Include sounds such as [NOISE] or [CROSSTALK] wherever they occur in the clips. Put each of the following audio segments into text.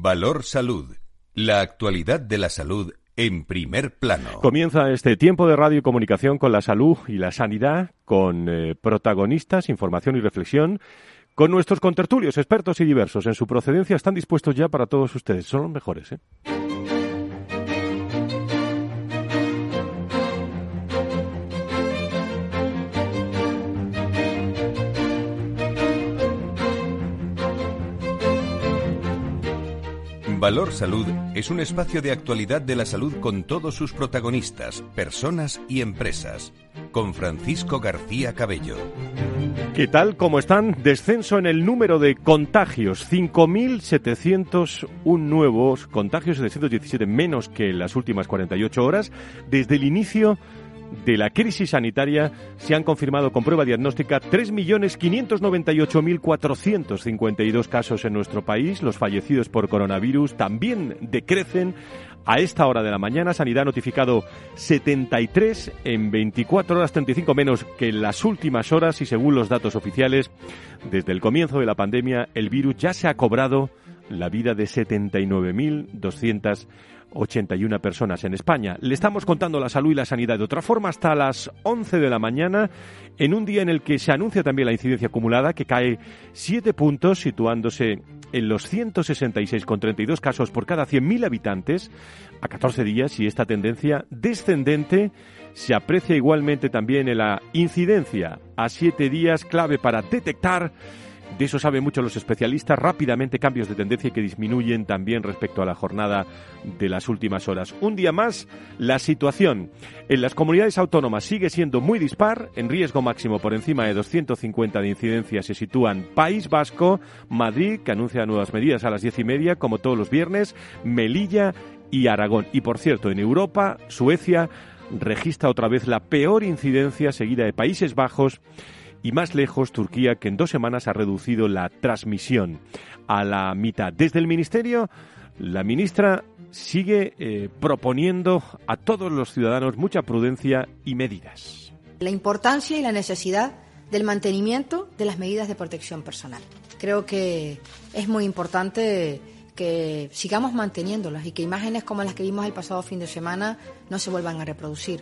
Valor Salud. La actualidad de la salud en primer plano. Comienza este tiempo de radio y comunicación con la salud y la sanidad, con eh, protagonistas, información y reflexión, con nuestros contertulios, expertos y diversos. En su procedencia están dispuestos ya para todos ustedes. Son los mejores, ¿eh? Valor Salud es un espacio de actualidad de la salud con todos sus protagonistas, personas y empresas. Con Francisco García Cabello. ¿Qué tal? ¿Cómo están? Descenso en el número de contagios. 5.701 nuevos contagios, 717 menos que en las últimas 48 horas. Desde el inicio de la crisis sanitaria se han confirmado con prueba diagnóstica 3.598.452 casos en nuestro país. Los fallecidos por coronavirus también decrecen. A esta hora de la mañana, Sanidad ha notificado 73 en 24 horas, 35 menos que en las últimas horas y según los datos oficiales, desde el comienzo de la pandemia, el virus ya se ha cobrado la vida de 79.200 81 personas en España. Le estamos contando la salud y la sanidad de otra forma hasta las 11 de la mañana, en un día en el que se anuncia también la incidencia acumulada, que cae 7 puntos, situándose en los 166,32 casos por cada 100.000 habitantes a 14 días y esta tendencia descendente se aprecia igualmente también en la incidencia a 7 días clave para detectar de eso saben mucho los especialistas. Rápidamente cambios de tendencia que disminuyen también respecto a la jornada de las últimas horas. Un día más, la situación en las comunidades autónomas sigue siendo muy dispar. En riesgo máximo por encima de 250 de incidencia se sitúan País Vasco, Madrid, que anuncia nuevas medidas a las diez y media, como todos los viernes, Melilla y Aragón. Y por cierto, en Europa, Suecia registra otra vez la peor incidencia seguida de Países Bajos y más lejos Turquía, que en dos semanas ha reducido la transmisión a la mitad. Desde el Ministerio, la ministra sigue eh, proponiendo a todos los ciudadanos mucha prudencia y medidas. La importancia y la necesidad del mantenimiento de las medidas de protección personal. Creo que es muy importante que sigamos manteniéndolas y que imágenes como las que vimos el pasado fin de semana no se vuelvan a reproducir.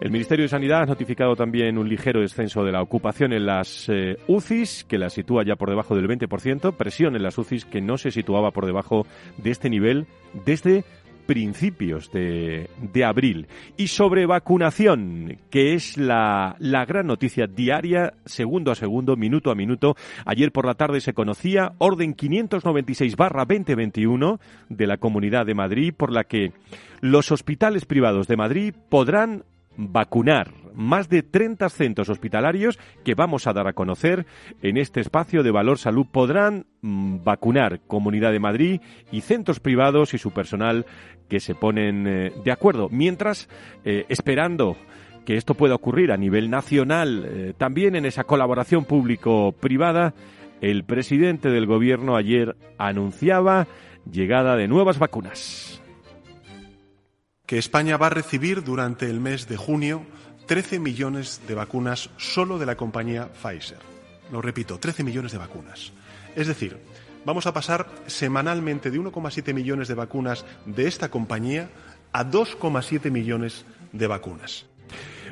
El Ministerio de Sanidad ha notificado también un ligero descenso de la ocupación en las eh, UCIs, que la sitúa ya por debajo del 20%, presión en las UCIs que no se situaba por debajo de este nivel desde principios de, de, abril. Y sobre vacunación, que es la, la gran noticia diaria, segundo a segundo, minuto a minuto. Ayer por la tarde se conocía orden 596 barra 2021 de la Comunidad de Madrid, por la que los hospitales privados de Madrid podrán vacunar más de 30 centros hospitalarios que vamos a dar a conocer en este espacio de Valor Salud podrán mm, vacunar Comunidad de Madrid y centros privados y su personal que se ponen eh, de acuerdo. Mientras, eh, esperando que esto pueda ocurrir a nivel nacional, eh, también en esa colaboración público-privada, el presidente del gobierno ayer anunciaba llegada de nuevas vacunas que España va a recibir durante el mes de junio 13 millones de vacunas solo de la compañía Pfizer. Lo repito, 13 millones de vacunas. Es decir, vamos a pasar semanalmente de 1,7 millones de vacunas de esta compañía a 2,7 millones de vacunas.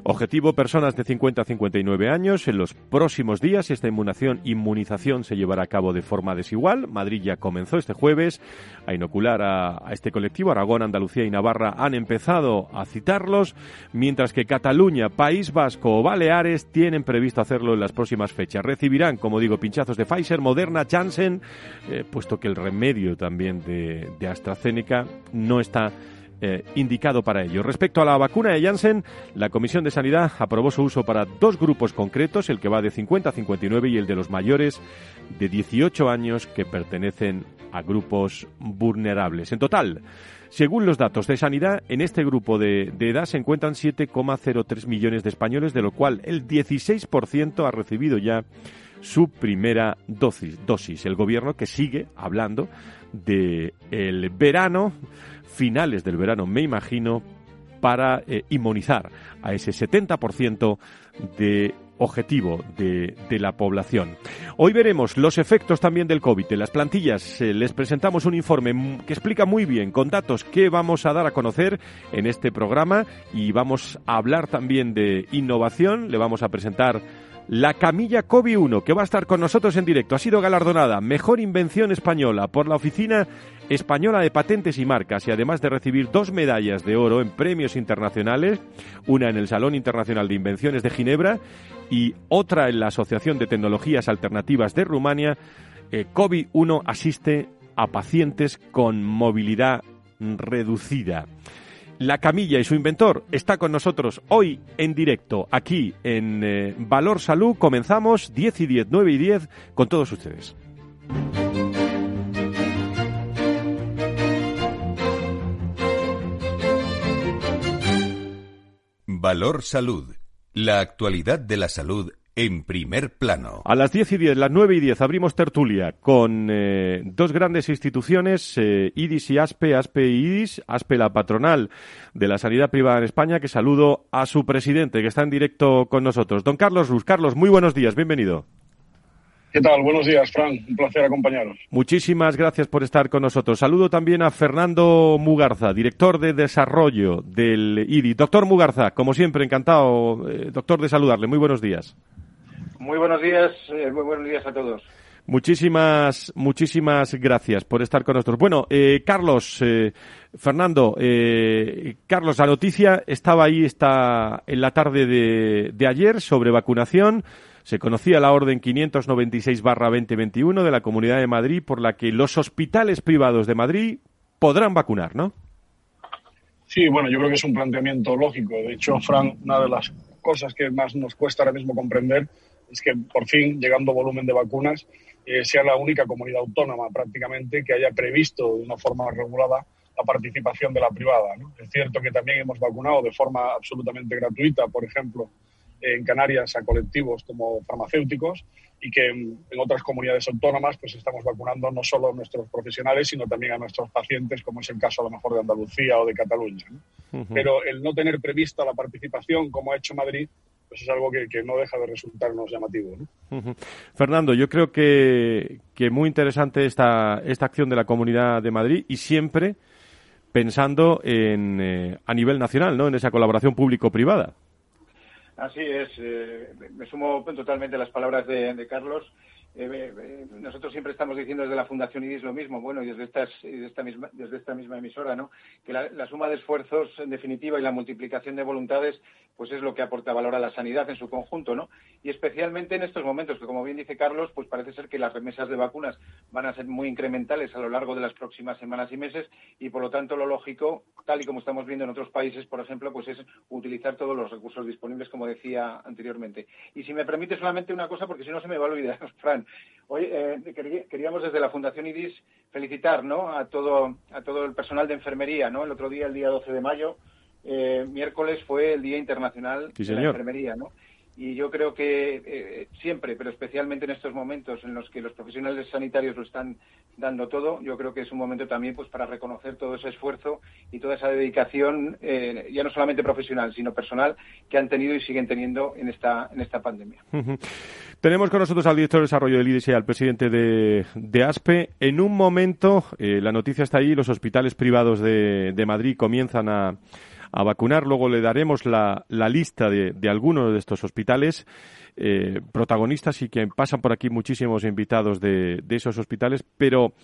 Objetivo, personas de 50 a 59 años. En los próximos días esta inmunización, inmunización se llevará a cabo de forma desigual. Madrid ya comenzó este jueves a inocular a, este colectivo. Aragón, Andalucía y Navarra han empezado a citarlos, mientras que Cataluña, País Vasco o Baleares tienen previsto hacerlo en las próximas fechas. Recibirán, como digo, pinchazos de Pfizer, Moderna, Janssen, eh, puesto que el remedio también de AstraZeneca no está eh, indicado para ello. Respecto a la vacuna de Janssen, la Comisión de Sanidad aprobó su uso para dos grupos concretos, el que va de 50 a 59 y el de los mayores de 18 años que pertenecen a grupos vulnerables. En total, según los datos de Sanidad, en este grupo de, de edad se encuentran 7,03 millones de españoles, de lo cual el 16% ha recibido ya su primera dosis, dosis. El gobierno que sigue hablando de el verano finales del verano, me imagino, para eh, inmunizar a ese 70% de objetivo de, la población. Hoy veremos los efectos también del COVID en las plantillas. Eh, les presentamos un informe que explica muy bien, con datos que vamos a dar a conocer en este programa y vamos a hablar también de innovación. Le vamos a presentar la camilla COVID-1, que va a estar con nosotros en directo, ha sido galardonada Mejor Invención Española por la Oficina Española de Patentes y Marcas y además de recibir dos medallas de oro en premios internacionales, una en el Salón Internacional de Invenciones de Ginebra y otra en la Asociación de Tecnologías Alternativas de Rumania, eh, COVID-1 asiste a pacientes con movilidad reducida. La camilla y su inventor está con nosotros hoy en directo, aquí en eh, Valor Salud. Comenzamos 10 y 10, 9 y 10 con todos ustedes. Valor Salud. La actualidad de la salud en primer plano. A las 10 y 10, las 9 y 10, abrimos tertulia con eh, dos grandes instituciones, eh, IDIS y ASPE, ASPE y IDIS, ASPE la patronal de la sanidad privada en España, que saludo a su presidente, que está en directo con nosotros. Don Carlos Rus. Carlos, muy buenos días, bienvenido. ¿Qué tal? Buenos días, Fran. Un placer acompañaros. Muchísimas gracias por estar con nosotros. Saludo también a Fernando Mugarza, director de desarrollo del IDI. Doctor Mugarza, como siempre, encantado, eh, doctor, de saludarle. Muy buenos días. Muy buenos días, eh, muy buenos días a todos. Muchísimas, muchísimas gracias por estar con nosotros. Bueno, eh, Carlos, eh, Fernando, Carlos, la noticia estaba ahí está en la tarde de, de ayer sobre vacunación. Se conocía la orden 596-2021 de la Comunidad de Madrid por la que los hospitales privados de Madrid podrán vacunar, ¿no? Sí, bueno, yo creo que es un planteamiento lógico. De hecho, Fran, una de las cosas que más nos cuesta ahora mismo comprender es que por fin, llegando volumen de vacunas, eh, sea la única comunidad autónoma prácticamente que haya previsto de una forma regulada la participación de la privada. Es cierto que también hemos vacunado de forma absolutamente gratuita, por ejemplo, en Canarias a colectivos como farmacéuticos y que en, otras comunidades autónomas pues estamos vacunando no solo a nuestros profesionales sino también a nuestros pacientes como es el caso a lo mejor de Andalucía o de Cataluña. Pero el no tener prevista la participación como ha hecho Madrid pues es algo que, no deja de resultarnos llamativo. Fernando, yo creo que, que muy interesante esta, esta acción de la Comunidad de Madrid y siempre pensando en, eh, a nivel nacional, ¿no? en esa colaboración público-privada. Así es, eh, me sumo totalmente a las palabras de Carlos. Eh, eh, nosotros siempre estamos diciendo desde la Fundación IDIS lo mismo, bueno, y desde, esta, misma, desde misma emisora, ¿no? que la, suma de esfuerzos, en definitiva, y la multiplicación de voluntades, pues es lo que aporta valor a la sanidad en su conjunto, ¿no? Y especialmente en estos momentos, que como bien dice Carlos, pues parece ser que las remesas de vacunas van a ser muy incrementales a lo largo de las próximas semanas y meses, y por lo tanto lo lógico, tal y como estamos viendo en otros países, por ejemplo, pues es utilizar todos los recursos disponibles, como decía anteriormente. Y si me permite solamente una cosa, porque si no se me va a olvidar, [LAUGHS] Fran, Hoy eh, queríamos desde la Fundación IDIS felicitar ¿no? a, todo, a todo el personal de enfermería. ¿no? El otro día, el día 12 de mayo, eh, miércoles fue el Día Internacional de la Enfermería. ¿no? Y yo creo que eh, siempre, pero especialmente en estos momentos en los que los profesionales sanitarios lo están dando todo, yo creo que es un momento también pues para reconocer todo ese esfuerzo y toda esa dedicación, eh, ya no solamente profesional, sino personal, que han tenido y siguen teniendo en esta, en esta pandemia. Tenemos con nosotros al director de desarrollo del IDS al presidente de, ASPE. En un momento, eh, la noticia está ahí, los hospitales privados de Madrid comienzan a a vacunar. Luego le daremos la, la lista de, de, algunos de estos hospitales. Eh, protagonistas y que pasan por aquí muchísimos invitados de, de esos hospitales, pero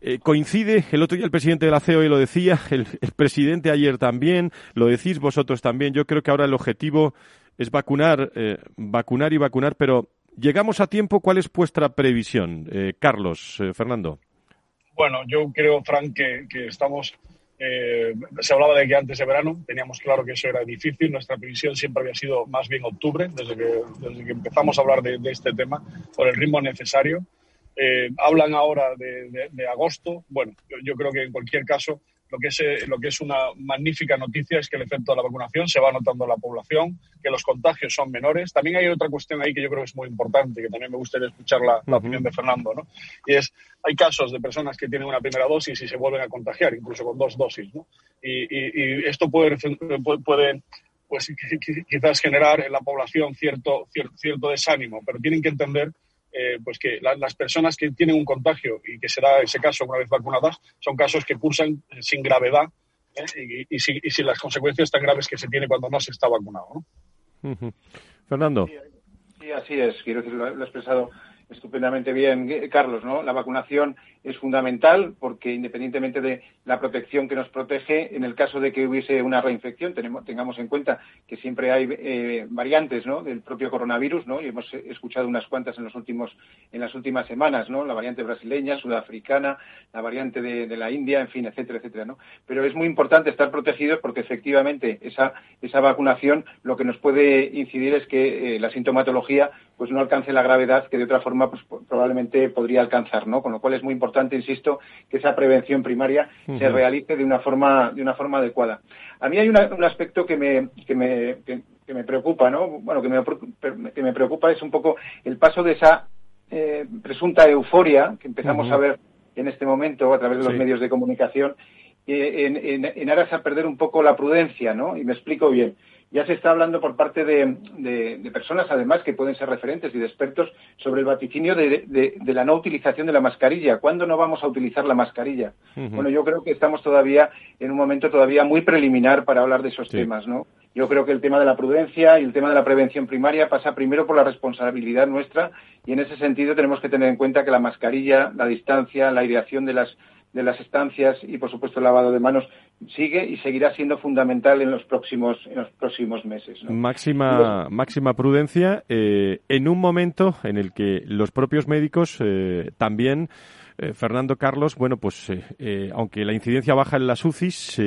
eh, coincide, el otro día el presidente de la COE lo decía, el, presidente ayer también, lo decís vosotros también, yo creo que ahora el objetivo es vacunar, eh, vacunar y vacunar, pero ¿llegamos a tiempo? ¿Cuál es vuestra previsión? Carlos, Fernando. Bueno, yo creo, Frank, que, que estamos eh, se hablaba de que antes de verano, teníamos claro que eso era difícil, nuestra previsión siempre había sido más bien octubre, desde que, desde que empezamos a hablar de, este tema, por el ritmo necesario. Eh, hablan ahora de, agosto, bueno, yo, creo que en cualquier caso lo que, es, eh, lo que es una magnífica noticia es que el efecto de la vacunación se va notando en la población, que los contagios son menores. También hay otra cuestión ahí que yo creo que es muy importante, que también me gustaría escuchar la, opinión de Fernando, ¿no? Y es, hay casos de personas que tienen una primera dosis y se vuelven a contagiar, incluso con dos dosis, ¿no? Y, y, esto puede, puede pues [LAUGHS] quizás generar en la población cierto, cierto, desánimo, pero tienen que entender eh, pues que las personas que tienen un contagio y que será ese caso una vez vacunadas son casos que cursan sin gravedad ¿eh? y, sin, las consecuencias tan graves que se tiene cuando no se está vacunado. Fernando. Sí, así es. Quiero decir, lo, he expresado estupendamente bien, Carlos, ¿no? La vacunación es fundamental porque independientemente de la protección que nos protege, en el caso de que hubiese una reinfección, tenemos, tengamos en cuenta que siempre hay eh, variantes ¿no? del propio coronavirus, ¿no? y hemos escuchado unas cuantas en, los últimos, en las últimas semanas, ¿no? la variante brasileña, sudafricana, la variante de, la India, en fin, etcétera, etcétera. ¿no? Pero es muy importante estar protegidos porque efectivamente esa, esa vacunación lo que nos puede incidir es que eh, la sintomatología pues no alcance la gravedad que de otra forma pues, probablemente podría alcanzar, ¿no? Con lo cual es muy importante, insisto, que esa prevención primaria se realice de una forma de una forma adecuada. A mí hay un aspecto que me que me, que, me preocupa, ¿no? Bueno, que me, que me preocupa es un poco el paso de esa eh, presunta euforia que empezamos a ver en este momento a través de los medios de comunicación eh, en, en, en aras a perder un poco la prudencia, ¿no? Y me explico bien ya se está hablando por parte de, personas, además, que pueden ser referentes y de expertos sobre el vaticinio de, la no utilización de la mascarilla. ¿Cuándo no vamos a utilizar la mascarilla? Bueno, yo creo que estamos todavía en un momento todavía muy preliminar para hablar de esos temas, ¿no? Yo creo que el tema de la prudencia y el tema de la prevención primaria pasa primero por la responsabilidad nuestra y en ese sentido tenemos que tener en cuenta que la mascarilla, la distancia, la aireación de las de las estancias y, por supuesto, el lavado de manos sigue y seguirá siendo fundamental en los próximos, en los próximos meses. Máxima, máxima prudencia eh, en un momento en el que los propios médicos eh, también, eh, Fernando Carlos, bueno, pues aunque la incidencia baja en las UCIs,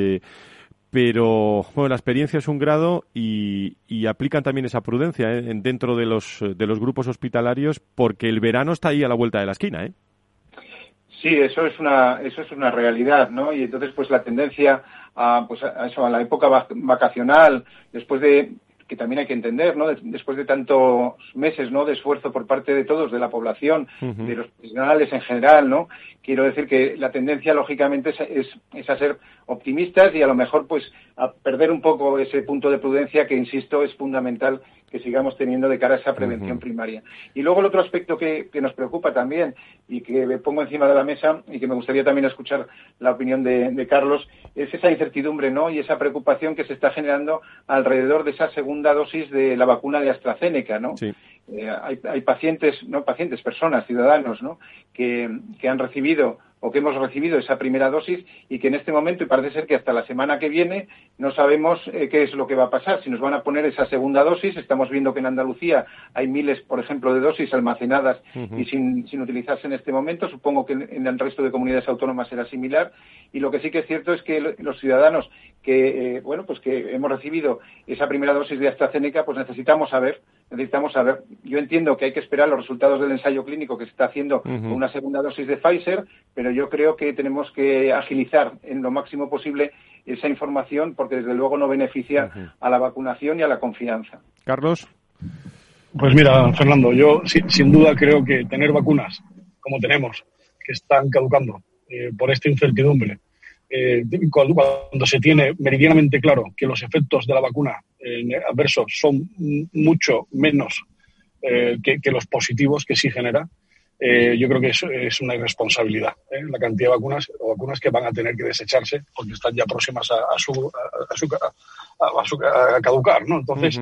pero bueno, la experiencia es un grado y, y aplican también esa prudencia dentro de los, de los grupos hospitalarios porque el verano está ahí a la vuelta de la esquina, ¿eh? Sí, eso es una, eso es una realidad, ¿no? Y entonces, pues la tendencia a, pues a eso, a la época vacacional, después de que también hay que entender, ¿no? Después de tantos meses, ¿no? De esfuerzo por parte de todos, de la población, de los profesionales en general, ¿no? Quiero decir que la tendencia, lógicamente, es, es, a ser optimistas y a lo mejor, pues, a perder un poco ese punto de prudencia que, insisto, es fundamental que sigamos teniendo de cara a esa prevención primaria. Y luego el otro aspecto que, nos preocupa también y que me pongo encima de la mesa y que me gustaría también escuchar la opinión de, Carlos es esa incertidumbre ¿no? y esa preocupación que se está generando alrededor de esa segunda dosis de la vacuna de AstraZeneca. ¿no? Eh, hay, hay, pacientes, no pacientes, personas, ciudadanos, ¿no? que, que han recibido o que hemos recibido esa primera dosis y que en este momento, y parece ser que hasta la semana que viene, no sabemos eh, qué es lo que va a pasar. Si nos van a poner esa segunda dosis, estamos viendo que en Andalucía hay miles, por ejemplo, de dosis almacenadas y sin, sin, utilizarse en este momento. Supongo que en, el resto de comunidades autónomas será similar. Y lo que sí que es cierto es que los ciudadanos que, eh, bueno, pues que hemos recibido esa primera dosis de AstraZeneca, pues necesitamos saber necesitamos saber. Yo entiendo que hay que esperar los resultados del ensayo clínico que se está haciendo con una segunda dosis de Pfizer, pero yo creo que tenemos que agilizar en lo máximo posible esa información porque desde luego no beneficia a la vacunación y a la confianza. Carlos. Pues mira, Fernando, yo sin, duda creo que tener vacunas como tenemos, que están caducando eh, por esta incertidumbre, eh, cuando, se tiene meridianamente claro que los efectos de la vacuna adversos son mucho menos eh, que, los positivos que sí genera, eh, yo creo que es, es una irresponsabilidad. ¿eh? La cantidad de vacunas o vacunas que van a tener que desecharse porque están ya próximas a, su, a, caducar. ¿no? Entonces,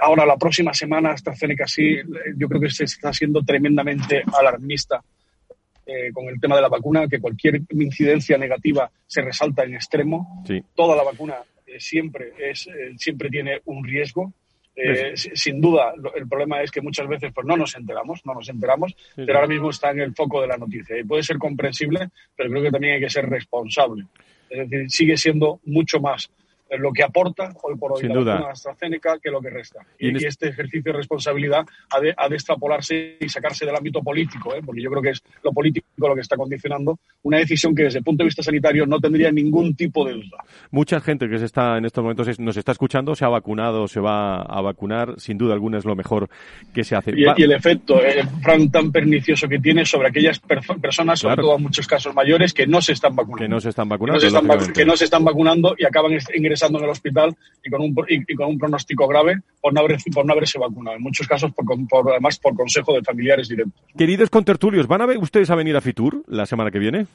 ahora la próxima semana AstraZeneca sí, yo creo que se está siendo tremendamente alarmista con el tema de la vacuna, que cualquier incidencia negativa se resalta en extremo. Toda la vacuna eh, siempre, es, eh, siempre tiene un riesgo. Eh, sin duda, el problema es que muchas veces pues, no nos enteramos, no nos enteramos, pero ahora mismo está en el foco de la noticia. Y puede ser comprensible, pero creo que también hay que ser responsable. Es decir, sigue siendo mucho más lo que aporta hoy por hoy la AstraZeneca que lo que resta. Y, este ejercicio de responsabilidad ha de, ha de, extrapolarse y sacarse del ámbito político, ¿eh? porque yo creo que es lo político lo que está condicionando una decisión que desde el punto de vista sanitario no tendría ningún tipo de duda. Mucha gente que se está en estos momentos nos está escuchando, se ha vacunado, se va a vacunar, sin duda alguna es lo mejor que se hace. Y, el efecto, eh, tan pernicioso que tiene sobre aquellas personas, sobre todo en muchos casos mayores, que no se están vacunando. Que no se están vacunando. Que no se están, vacunando y acaban ingresando ingresando en el hospital y con un, y, con un pronóstico grave por no, haber, por no haberse vacunado. En muchos casos, por, por, además, por consejo de familiares directos. Queridos contertulios, ¿van a ver ustedes a venir a Fitur la semana que viene?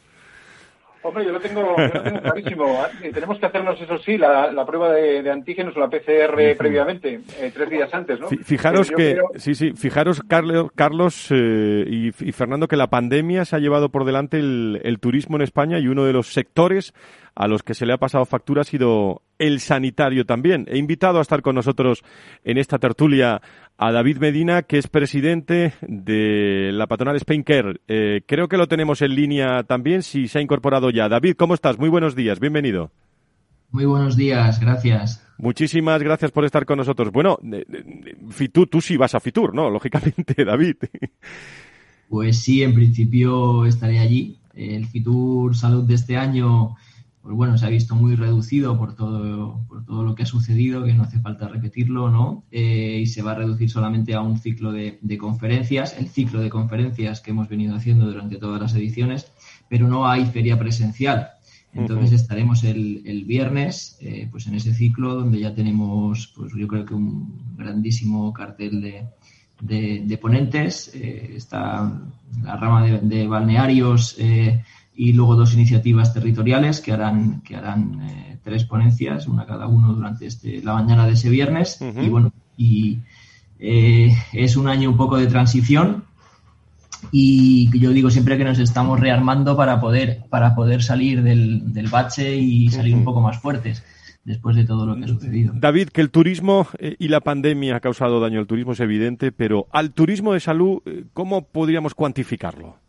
Hombre, yo lo tengo, clarísimo. [LAUGHS] Eh, tenemos que hacernos, eso sí, la, prueba de, antígenos o la PCR previamente, eh, tres días antes, ¿no? Fijaros que, sí, sí, fijaros, Carlos, Carlos eh, y, Fernando, que la pandemia se ha llevado por delante el turismo en España y uno de los sectores a los que se le ha pasado factura ha sido el sanitario también. He invitado a estar con nosotros en esta tertulia a David Medina, que es presidente de la patronal Spain Care. Eh, creo que lo tenemos en línea también, si se ha incorporado ya. David, ¿cómo estás? Muy buenos días, bienvenido. Muy buenos días, gracias. Muchísimas gracias por estar con nosotros. Bueno, Fitur, tú sí vas a Fitur, ¿no? [LAUGHS] Lógicamente, David. Pues sí, en principio estaré allí. El Fitur Salud de este año pues bueno, se ha visto muy reducido por todo, por todo lo que ha sucedido, que no hace falta repetirlo, ¿no? Eh, y se va a reducir solamente a un ciclo de, conferencias, el ciclo de conferencias que hemos venido haciendo durante todas las ediciones, pero no hay feria presencial. Entonces estaremos el, viernes, eh, pues en ese ciclo donde ya tenemos, pues yo creo que un grandísimo cartel de, ponentes. Eh, está la rama de, de balnearios y luego dos iniciativas territoriales que harán, que harán eh, tres ponencias, una cada uno durante este, la mañana de ese viernes. Y bueno, y eh, es un año un poco de transición y yo digo siempre que nos estamos rearmando para poder, para poder salir del, del bache y salir un poco más fuertes después de todo lo que ha sucedido. David, que el turismo eh, y la pandemia ha causado daño al turismo es evidente, pero al turismo de salud, ¿cómo podríamos cuantificarlo?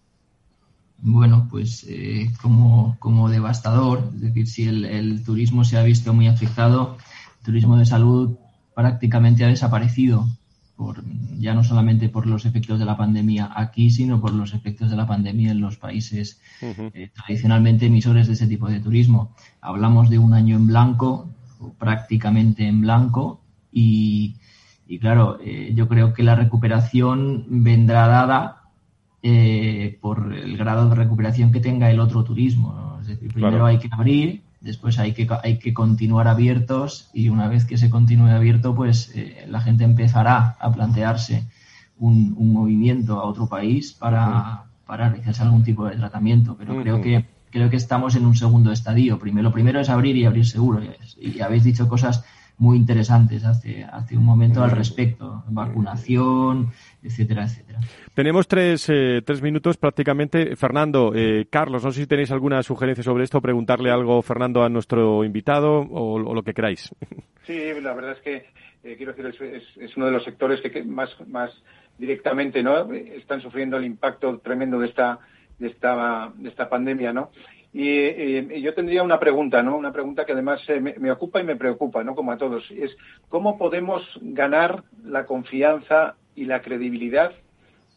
Bueno, pues eh, como, como, devastador. Es decir, si el, turismo se ha visto muy afectado, el turismo de salud prácticamente ha desaparecido, por, ya no solamente por los efectos de la pandemia aquí, sino por los efectos de la pandemia en los países eh, tradicionalmente emisores de ese tipo de turismo. Hablamos de un año en blanco, o prácticamente en blanco, y, y claro, eh, yo creo que la recuperación vendrá dada eh, por el grado de recuperación que tenga el otro turismo. Es decir, primero hay que abrir, después hay que, hay que continuar abiertos y una vez que se continúe abierto, pues eh, la gente empezará a plantearse un, movimiento a otro país para, para realizarse algún tipo de tratamiento. Pero creo que creo que estamos en un segundo estadio. Primero, lo primero es abrir y abrir seguro. Y habéis dicho cosas muy interesantes hace, hace un momento al respecto, vacunación, etcétera, etcétera. Tenemos tres, eh, tres minutos prácticamente. Fernando, eh, Carlos, no sé si tenéis alguna sugerencia sobre esto, preguntarle algo, Fernando, a nuestro invitado o, lo que queráis. [LAUGHS] Sí, la verdad es que, eh, quiero decir, es, es, uno de los sectores que más, más directamente no están sufriendo el impacto tremendo de esta, de esta, de esta pandemia, ¿no? Y, yo tendría una pregunta, ¿no? Una pregunta que además eh, me, ocupa y me preocupa, ¿no? Como a todos. Es cómo podemos ganar la confianza y la credibilidad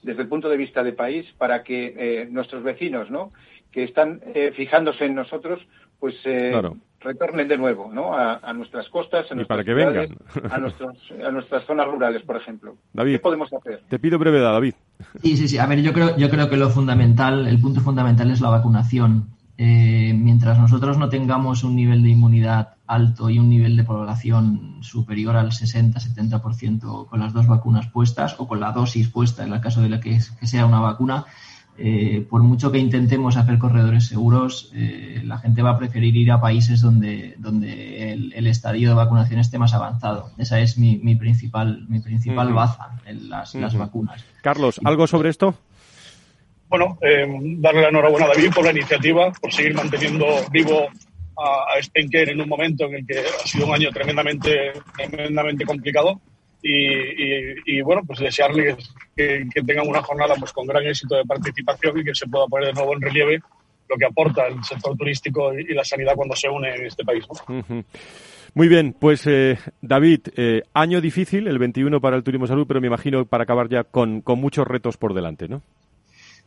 desde el punto de vista de país para que eh, nuestros vecinos, ¿no? Que están eh, fijándose en nosotros, pues retornen de nuevo, ¿no? A, nuestras costas, a nuestras para que vengan. a, a nuestras zonas rurales, por ejemplo. David, ¿Qué podemos hacer? Te pido brevedad, David. Sí, sí, sí. A ver, yo creo, yo creo que lo fundamental, el punto fundamental es la vacunación. Eh, mientras nosotros no tengamos un nivel de inmunidad alto y un nivel de población superior al 60-70% con las dos vacunas puestas o con la dosis puesta en el caso de la que, sea una vacuna, eh, por mucho que intentemos hacer corredores seguros, eh, la gente va a preferir ir a países donde, donde el, estadio de vacunación esté más avanzado. Esa es mi, principal, mi principal baza en las, las vacunas. Carlos, ¿algo sobre esto? Bueno, eh, darle la enhorabuena a David por la iniciativa, por seguir manteniendo vivo a, a Spenker en un momento en el que ha sido un año tremendamente, tremendamente complicado. Y, bueno, pues desearle que, tengan una jornada pues, con gran éxito de participación y que se pueda poner de nuevo en relieve lo que aporta el sector turístico y, la sanidad cuando se une en este país. Muy bien, pues eh, David, eh, año difícil, el 21 para el turismo salud, pero me imagino para acabar ya con, con muchos retos por delante, ¿no?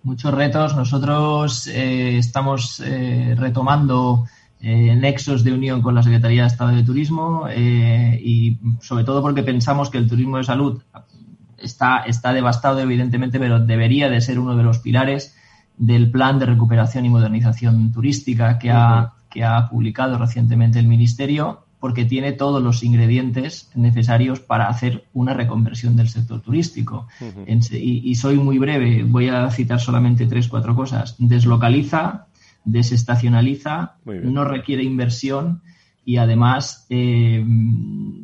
Muchos retos. Nosotros eh, estamos eh, retomando eh, nexos de unión con la Secretaría de Estado de Turismo y sobre todo porque pensamos que el turismo de salud está, está devastado evidentemente, pero debería de ser uno de los pilares del plan de recuperación y modernización turística que ha, que ha publicado recientemente el Ministerio porque tiene todos los ingredientes necesarios para hacer una reconversión del sector turístico. y, y, soy muy breve, voy a citar solamente tres, cuatro cosas. Deslocaliza, desestacionaliza, no requiere inversión y además eh,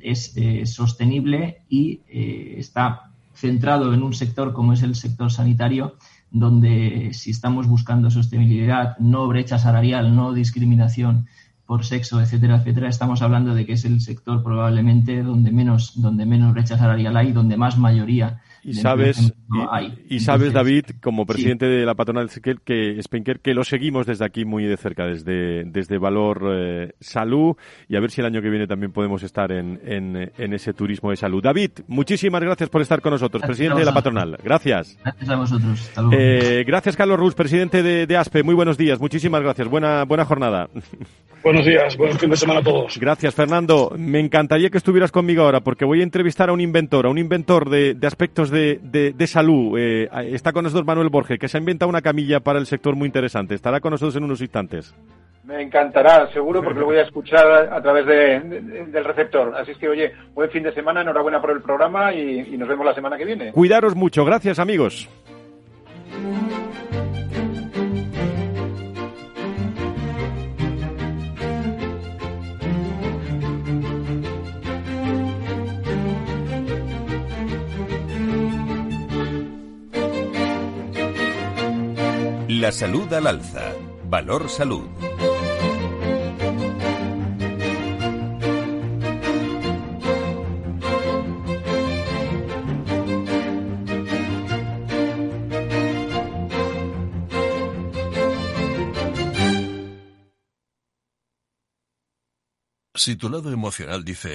es eh, sostenible y eh, está centrado en un sector como es el sector sanitario, donde si estamos buscando sostenibilidad, no brecha salarial, no discriminación por sexo, etcétera, etcétera, estamos hablando de que es el sector probablemente donde menos, donde menos brecha salarial hay, donde más mayoría y sabes, y, sabes David, como presidente de la patronal que Spenker, que lo seguimos desde aquí muy de cerca, desde, desde Valor eh, Salud, y a ver si el año que viene también podemos estar en, en, ese turismo de salud. David, muchísimas gracias por estar con nosotros, presidente de la patronal. Gracias. Gracias a vosotros. Eh, gracias, Carlos Rus, presidente de, de, ASPE. Muy buenos días. Muchísimas gracias. Buena, buena jornada. Buenos días. Buen fin de semana a todos. Gracias, Fernando. Me encantaría que estuvieras conmigo ahora, porque voy a entrevistar a un inventor, a un inventor de, de aspectos de, de, salud. Eh, está con nosotros Manuel Borges, que se ha inventado una camilla para el sector muy interesante. Estará con nosotros en unos instantes. Me encantará, seguro, porque lo voy a escuchar a, través del receptor. Así es que, oye, buen fin de semana, enhorabuena por el programa y nos vemos la semana que viene. Cuidaros mucho. Gracias, amigos. La salud al alza. Valor salud. Si tu lado emocional dice,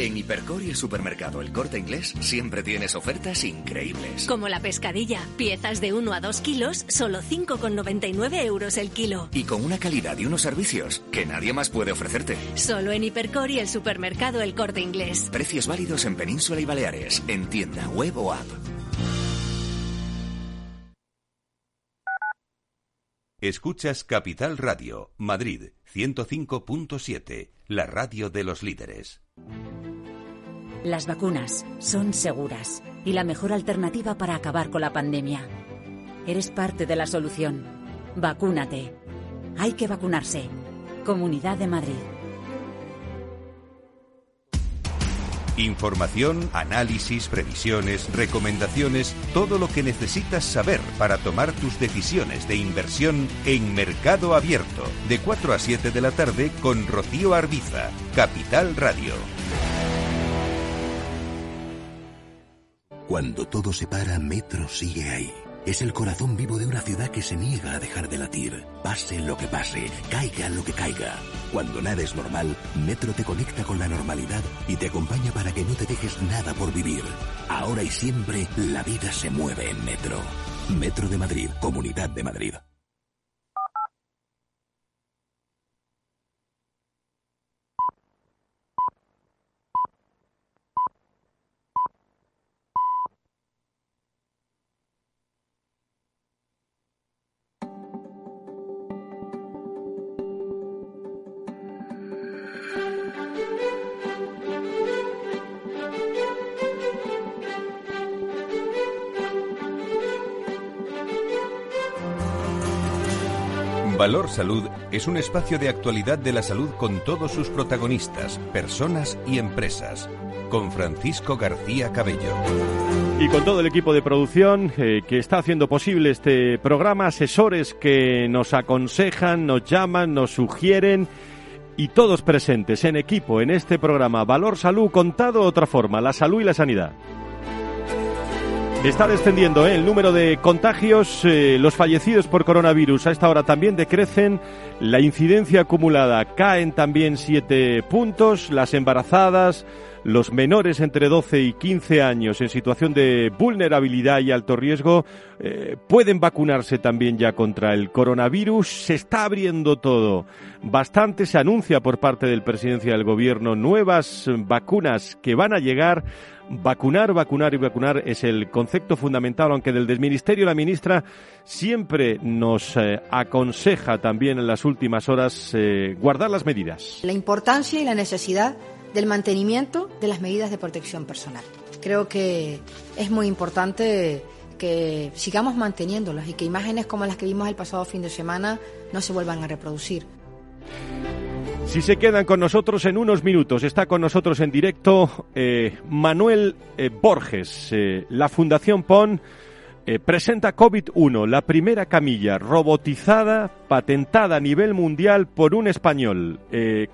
En Hipercor y el supermercado El Corte Inglés siempre tienes ofertas increíbles. Como la pescadilla, piezas de 1 a 2 kilos, solo 5,99 euros el kilo. Y con una calidad y unos servicios que nadie más puede ofrecerte. Solo en Hipercor y el supermercado El Corte Inglés. Precios válidos en Península y Baleares, en tienda, web o app. Escuchas Capital Radio, Madrid 105.7, la radio de los líderes. Las vacunas son seguras y la mejor alternativa para acabar con la pandemia. Eres parte de la solución. Vacúnate. Hay que vacunarse. Comunidad de Madrid. Información, análisis, previsiones, recomendaciones, todo lo que necesitas saber para tomar tus decisiones de inversión en Mercado Abierto, de 4 a 7 de la tarde con Rocío Arbiza, Capital Radio. Cuando todo se para, Metro sigue ahí. Es el corazón vivo de una ciudad que se niega a dejar de latir. Pase lo que pase, caiga lo que caiga. Cuando nada es normal, Metro te conecta con la normalidad y te acompaña para que no te dejes nada por vivir. Ahora y siempre, la vida se mueve en Metro. Metro de Madrid, Comunidad de Madrid. Valor Salud es un espacio de actualidad de la salud con todos sus protagonistas, personas y empresas. Con Francisco García Cabello. Y con todo el equipo de producción eh, que está haciendo posible este programa, asesores que nos aconsejan, nos llaman, nos sugieren y todos presentes en equipo en este programa Valor Salud contado otra forma, la salud y la sanidad. Está descendiendo ¿eh? el número de contagios, eh, los fallecidos por coronavirus a esta hora también decrecen, la incidencia acumulada caen también siete puntos, las embarazadas, los menores entre 12 y 15 años en situación de vulnerabilidad y alto riesgo eh, pueden vacunarse también ya contra el coronavirus. Se está abriendo todo. Bastante se anuncia por parte del presidencia del gobierno nuevas vacunas que van a llegar Vacunar, vacunar y vacunar es el concepto fundamental, aunque del Ministerio la ministra siempre nos eh, aconseja también en las últimas horas eh, guardar las medidas. La importancia y la necesidad del mantenimiento de las medidas de protección personal. Creo que es muy importante que sigamos manteniéndolas y que imágenes como las que vimos el pasado fin de semana no se vuelvan a reproducir. Si se quedan con nosotros en unos minutos, está con nosotros en directo eh, Manuel eh, Borges. Eh, la Fundación PON presenta COVID-1, la primera camilla robotizada patentada a nivel mundial por un español,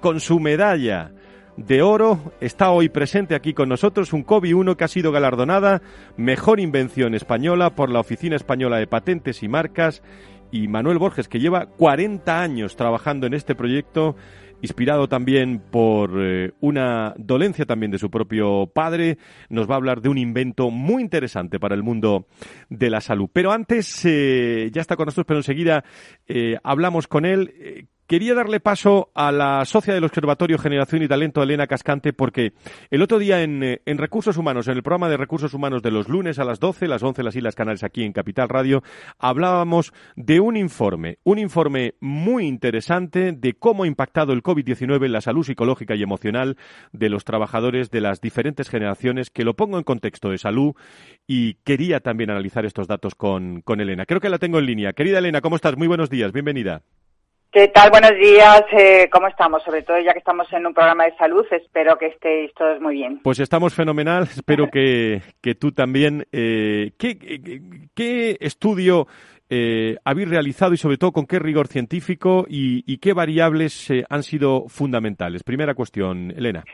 con su medalla de oro. Está hoy presente aquí con nosotros un COVID-1 que ha sido galardonada Mejor Invención Española por la Oficina Española de Patentes y Marcas y Manuel Borges, que lleva 40 años trabajando en este proyecto inspirado también por eh, una dolencia también de su propio padre, nos va a hablar de un invento muy interesante para el mundo de la salud. Pero antes, eh, ya está con nosotros, pero enseguida eh, hablamos con él. Quería darle paso a la socia del Observatorio Generación y Talento, Elena Cascante, porque el otro día en, eh, Recursos Humanos, en el programa de Recursos Humanos de los lunes a las 12, las 11 las Islas Canales aquí en Capital Radio, hablábamos de un informe, un informe muy interesante de cómo ha impactado el COVID-19 en la salud psicológica y emocional de los trabajadores de las diferentes generaciones, que lo pongo en contexto de salud y quería también analizar estos datos con, con Elena. Creo que la tengo en línea. Querida Elena, ¿cómo estás? Muy buenos días, bienvenida. ¿Qué tal? Buenos días. Eh, ¿Cómo estamos? Sobre todo ya que estamos en un programa de salud, espero que estéis todos muy bien. Pues estamos fenomenal. [LAUGHS] Espero que, que tú también. Eh, ¿qué, estudio eh, habéis realizado y sobre todo con qué rigor científico y, y qué variables eh, han sido fundamentales? Primera cuestión, Elena.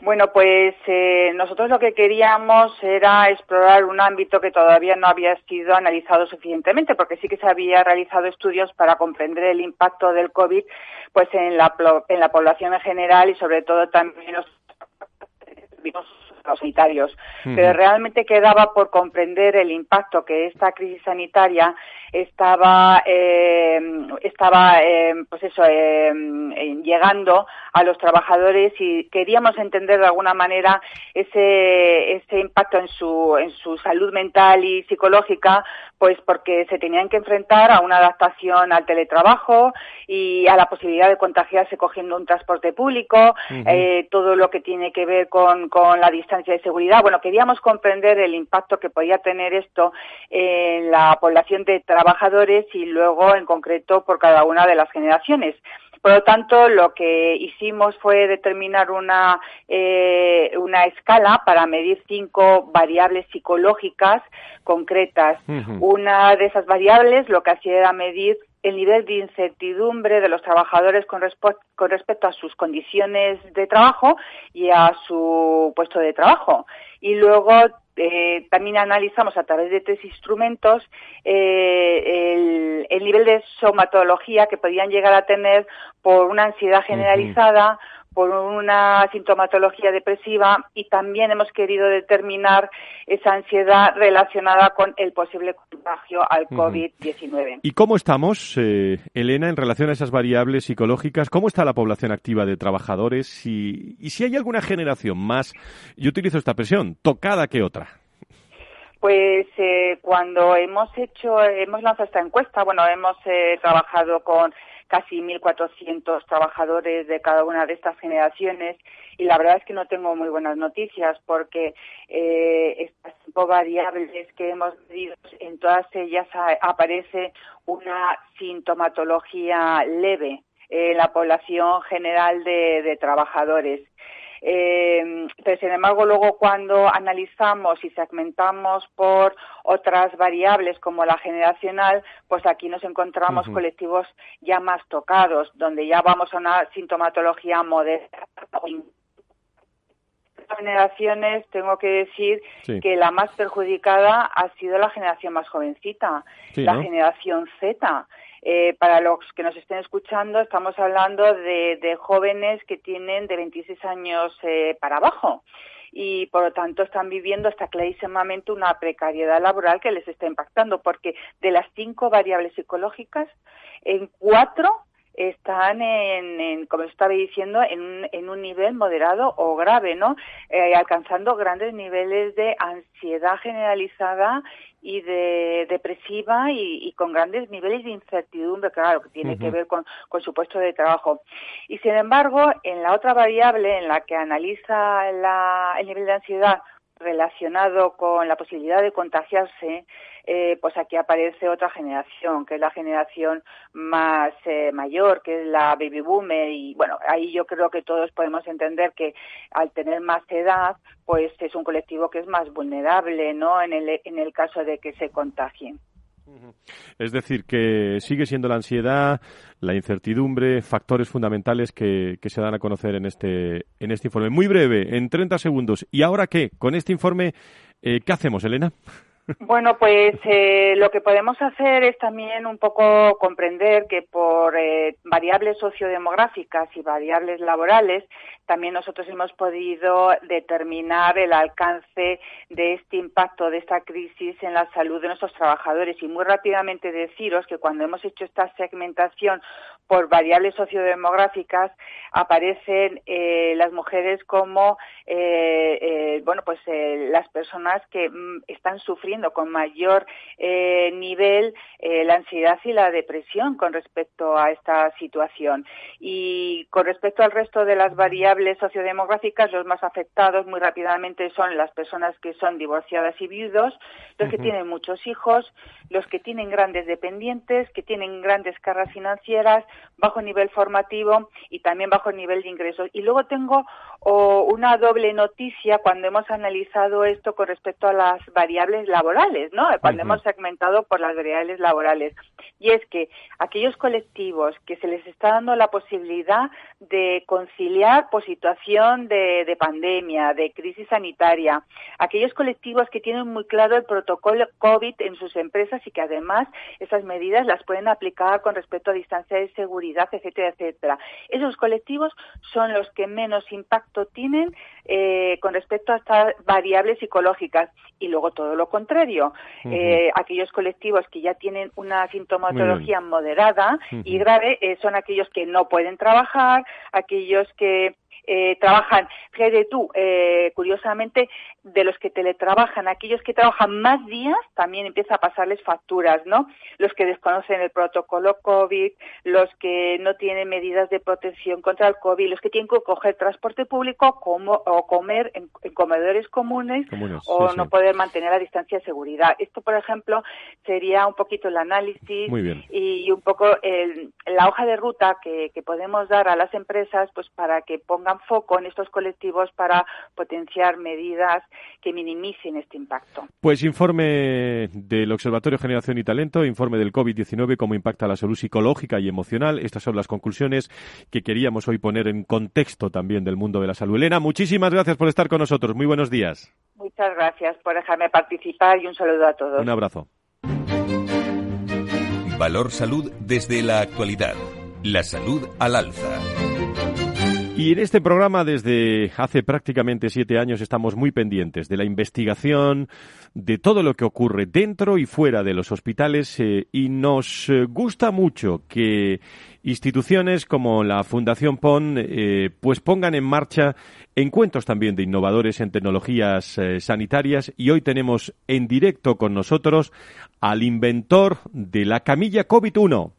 Bueno, pues eh, nosotros lo que queríamos era explorar un ámbito que todavía no había sido analizado suficientemente, porque sí que se había realizado estudios para comprender el impacto del COVID pues en la, en la población en general y sobre todo también los sanitarios, pero realmente quedaba por comprender el impacto que esta crisis sanitaria estaba eh, estaba eh, pues eso eh, llegando a los trabajadores y queríamos entender de alguna manera ese ese impacto en su en su salud mental y psicológica pues porque se tenían que enfrentar a una adaptación al teletrabajo y a la posibilidad de contagiarse cogiendo un transporte público, todo lo que tiene que ver con, con la distancia de seguridad. Bueno, queríamos comprender el impacto que podía tener esto en la población de trabajadores y luego en concreto por cada una de las generaciones. Por lo tanto, lo que hicimos fue determinar una, eh, una escala para medir cinco variables psicológicas concretas. Una de esas variables lo que hacía era medir el nivel de incertidumbre de los trabajadores con, con, respecto a sus condiciones de trabajo y a su puesto de trabajo. Y luego eh, también analizamos a través de tres instrumentos eh, el, nivel de somatología que podían llegar a tener por una ansiedad generalizada, por una sintomatología depresiva y también hemos querido determinar esa ansiedad relacionada con el posible contagio al COVID-19. ¿Y cómo estamos, eh, Elena, en relación a esas variables psicológicas? ¿Cómo está la población activa de trabajadores? Y, y si hay alguna generación más, yo utilizo esta presión, tocada que otra. Pues eh, cuando hemos hecho, hemos lanzado esta encuesta, bueno, hemos eh, trabajado con casi 1.400 trabajadores de cada una de estas generaciones y la verdad es que no tengo muy buenas noticias porque eh, estas variables que hemos medido, en todas ellas aparece una sintomatología leve en la población general de trabajadores. Eh, pero sin embargo, luego cuando analizamos y segmentamos por otras variables como la generacional, pues aquí nos encontramos colectivos ya más tocados, donde ya vamos a una sintomatología moderada generaciones tengo que decir que la más perjudicada ha sido la generación más jovencita, la generación Z. Eh, para los que nos estén escuchando, estamos hablando de, jóvenes que tienen de 26 años eh, para abajo. Y por lo tanto están viviendo hasta clarísimamente una precariedad laboral que les está impactando porque de las cinco variables psicológicas, en cuatro están en, como estaba diciendo, en, en, un nivel moderado o grave, ¿no? Eh, alcanzando grandes niveles de ansiedad generalizada y de depresiva y, con grandes niveles de incertidumbre, claro, que tiene que ver con, con su puesto de trabajo. Y sin embargo, en la otra variable en la que analiza el nivel de ansiedad relacionado con la posibilidad de contagiarse, eh, pues aquí aparece otra generación, que es la generación más eh, mayor, que es la baby boomer, y bueno, ahí yo creo que todos podemos entender que al tener más edad, pues es un colectivo que es más vulnerable, ¿no? En el, en el caso de que se contagien. Es decir, que sigue siendo la ansiedad, la incertidumbre, factores fundamentales que, se dan a conocer en este, en este informe. Muy breve, en 30 segundos. ¿Y ahora qué? Con este informe, eh, ¿qué hacemos, Elena? Bueno, pues eh, lo que podemos hacer es también un poco comprender que por eh, variables sociodemográficas y variables laborales, también nosotros hemos podido determinar el alcance de este impacto, de esta crisis en la salud de nuestros trabajadores. Y muy rápidamente deciros que cuando hemos hecho esta segmentación por variables sociodemográficas, aparecen eh, las mujeres como, bueno, pues las personas que mm, están sufriendo con mayor eh, nivel eh, la ansiedad y la depresión con respecto a esta situación. Y con respecto al resto de las variables sociodemográficas, los más afectados muy rápidamente son las personas que son divorciadas y viudos, los que tienen muchos hijos, los que tienen grandes dependientes, que tienen grandes cargas financieras, bajo nivel formativo y también bajo nivel de ingresos. Y luego tengo una doble noticia cuando hemos analizado esto con respecto a las variables laborales ¿no? Cuando hemos segmentado por las variables laborales. Y es que aquellos colectivos que se les está dando la posibilidad de conciliar por situación de, de pandemia, de crisis sanitaria, aquellos colectivos que tienen muy claro el protocolo COVID en sus empresas y que además esas medidas las pueden aplicar con respecto a distancia de seguridad, etcétera, etcétera. Esos colectivos son los que menos impacto tienen eh, con respecto a estas variables psicológicas. Y luego todo lo contrario, eh, aquellos colectivos que ya tienen una sintomatología moderada y grave eh, son aquellos que no pueden trabajar, aquellos que eh, trabajan, fíjate tú, eh, curiosamente, de los que teletrabajan, aquellos que trabajan más días, también empieza a pasarles facturas, ¿no? Los que desconocen el protocolo COVID, los que no tienen medidas de protección contra el COVID, los que tienen que coger transporte público como, o comer en, comedores comunes, o no poder mantener la distancia de seguridad. Esto, por ejemplo, sería un poquito el análisis y un poco la hoja de ruta que, que podemos dar a las empresas pues para que pongan foco en estos colectivos para potenciar medidas que minimicen este impacto. Pues informe del Observatorio Generación y Talento, informe del COVID-19, cómo impacta la salud psicológica y emocional. Estas son las conclusiones que queríamos hoy poner en contexto también del mundo de la salud. Elena, muchísimas gracias por estar con nosotros. Muy buenos días. Muchas gracias por dejarme participar y un saludo a todos. Un abrazo. Valor Salud desde la actualidad. La salud al alza. Y en este programa, desde hace prácticamente siete años, estamos muy pendientes de la investigación, de todo lo que ocurre dentro y fuera de los hospitales eh, y nos eh, gusta mucho que instituciones como la Fundación PON eh, pues pongan en marcha encuentros también de innovadores en tecnologías sanitarias. Y hoy tenemos en directo con nosotros al inventor de la camilla COVID-1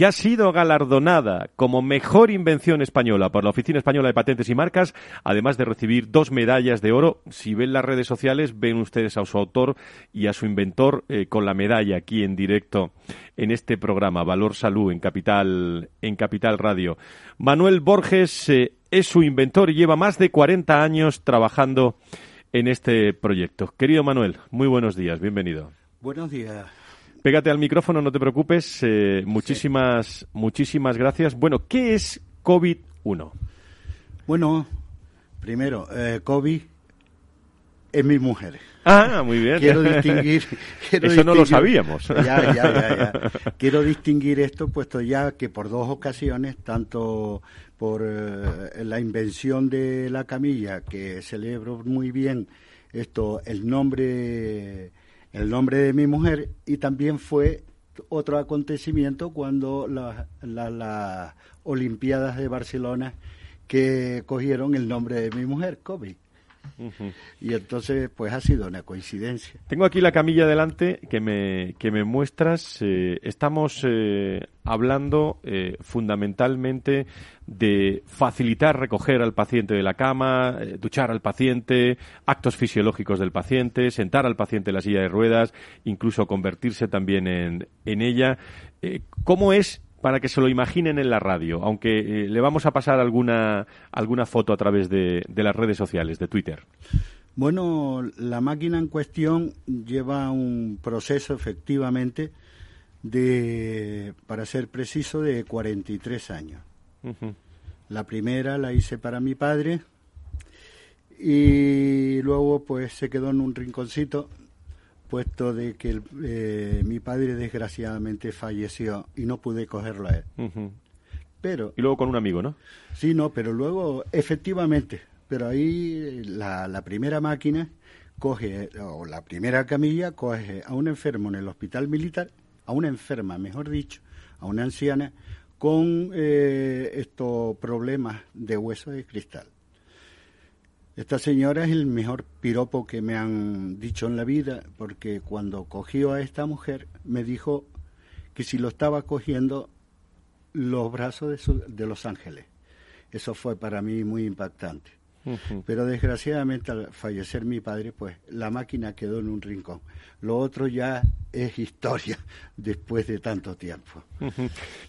que ha sido galardonada como mejor invención española por la Oficina Española de Patentes y Marcas, además de recibir dos medallas de oro. Si ven las redes sociales, ven ustedes a su autor y a su inventor eh, con la medalla aquí en directo en este programa Valor Salud en Capital, en Capital Radio. Manuel Borges eh, es su inventor y lleva más de 40 años trabajando en este proyecto. Querido Manuel, muy buenos días, bienvenido. Buenos días. Pégate al micrófono, no te preocupes. Eh, muchísimas, muchísimas gracias. Bueno, ¿qué es COVID-1? Bueno, primero, eh, COVID es mi mujer. Ah, muy bien. Quiero distinguir. [LAUGHS] Eso no lo sabíamos. Ya, ya, ya, ya. [LAUGHS] Quiero distinguir esto, puesto ya que por dos ocasiones, tanto por eh, la invención de la camilla, que celebro muy bien esto, el nombre el nombre de mi mujer y también fue otro acontecimiento cuando las la, Olimpiadas de Barcelona que cogieron el nombre de mi mujer, Kobe. Y entonces, pues ha sido una coincidencia. Tengo aquí la camilla delante que me, que me muestras. Eh, estamos eh, hablando eh, fundamentalmente de facilitar recoger al paciente de la cama, duchar al paciente, actos fisiológicos del paciente, sentar al paciente en la silla de ruedas, incluso convertirse también en, en ella. ¿Cómo es para que se lo imaginen en la radio, aunque eh, le vamos a pasar alguna, alguna foto a través de, de, las redes sociales, de Twitter. Bueno, la máquina en cuestión lleva un proceso efectivamente de, para ser preciso, de 43 años. La primera la hice para mi padre y luego pues se quedó en un rinconcito puesto de que eh, mi padre desgraciadamente falleció y no pude cogerlo a él. Pero y luego con un amigo, ¿no? Sí, no, pero luego efectivamente, pero ahí la, la primera máquina coge o la primera camilla coge a un enfermo en el hospital militar, a una enferma, mejor dicho, a una anciana con eh, estos problemas de hueso de cristal. Esta señora es el mejor piropo que me han dicho en la vida, porque cuando cogió a esta mujer me dijo que si lo estaba cogiendo los brazos de, de los ángeles. Eso fue para mí muy impactante. Pero desgraciadamente al fallecer mi padre, pues la máquina quedó en un rincón. Lo otro ya es historia [LAUGHS] después de tanto tiempo.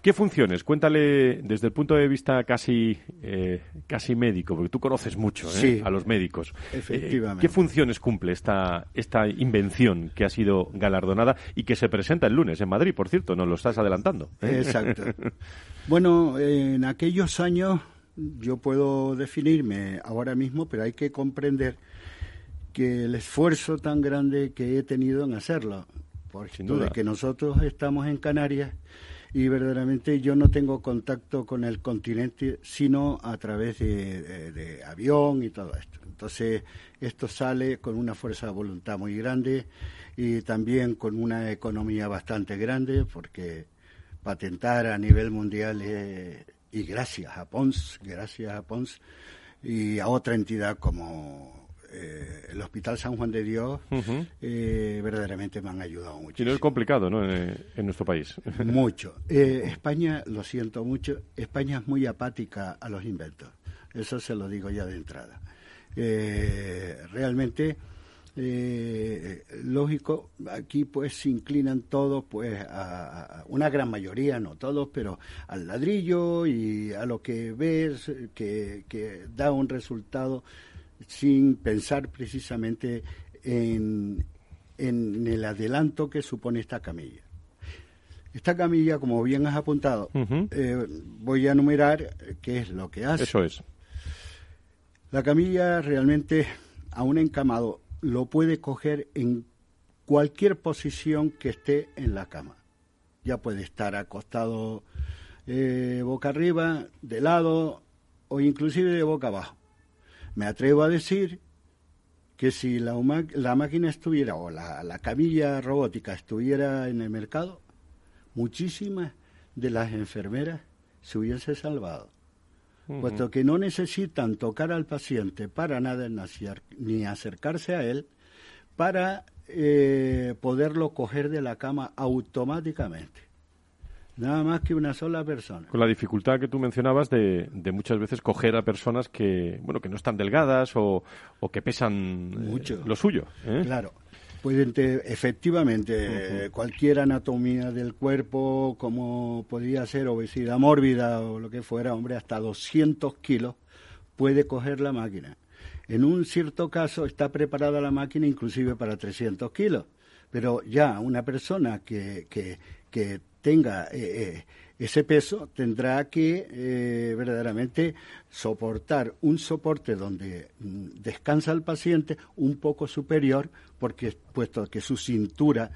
¿Qué funciones? Cuéntale desde el punto de vista casi, eh, casi médico, porque tú conoces mucho ¿eh? a los médicos. Eh, Efectivamente. ¿Qué funciones cumple esta, esta invención que ha sido galardonada y que se presenta el lunes en Madrid, por cierto? Nos lo estás adelantando. Exacto. [LAUGHS] bueno, en aquellos años yo puedo definirme ahora mismo, pero hay que comprender que el esfuerzo tan grande que he tenido en hacerlo, por de que nosotros estamos en Canarias y verdaderamente yo no tengo contacto con el continente sino a través de, avión y todo esto. Entonces esto sale con una fuerza de voluntad muy grande y también con una economía bastante grande porque patentar a nivel mundial es y gracias a Pons, gracias a Pons y a otra entidad como eh, el Hospital San Juan de Dios, eh, verdaderamente me han ayudado mucho. Y no es complicado, ¿no? En, nuestro país. [LAUGHS] Mucho. Eh, España, lo siento mucho, España es muy apática a los inventos. Eso se lo digo ya de entrada. realmente eh, lógico, aquí pues se inclinan todos, pues a, una gran mayoría, no todos, pero al ladrillo y a lo que ves que, que da un resultado sin pensar precisamente en, en el adelanto que supone esta camilla. Esta camilla, como bien has apuntado, eh, voy a enumerar qué es lo que hace. Eso es. La camilla realmente a un encamado lo puede coger en cualquier posición que esté en la cama. Ya puede estar acostado eh, boca arriba, de lado o inclusive de boca abajo. Me atrevo a decir que si la, máquina estuviera o la, la camilla robótica estuviera en el mercado, muchísimas de las enfermeras se hubiesen salvado puesto que no necesitan tocar al paciente para nada ni acercarse a él para eh, poderlo coger de la cama automáticamente. nada más que una sola persona. Con la dificultad que tú mencionabas de, de muchas veces coger a personas que, bueno, que no están delgadas o, o que pesan eh, Mucho. lo suyo. ¿eh? Claro. Pueden te- efectivamente, cualquier anatomía del cuerpo, como podría ser obesidad mórbida o lo que fuera, hombre, hasta 200 kilos puede coger la máquina. En un cierto caso está preparada la máquina inclusive para 300 kilos, pero ya una persona que, que, que tenga eh, eh, ese peso tendrá que eh, verdaderamente soportar un soporte donde mm, descansa el paciente un poco superior, porque puesto que su cintura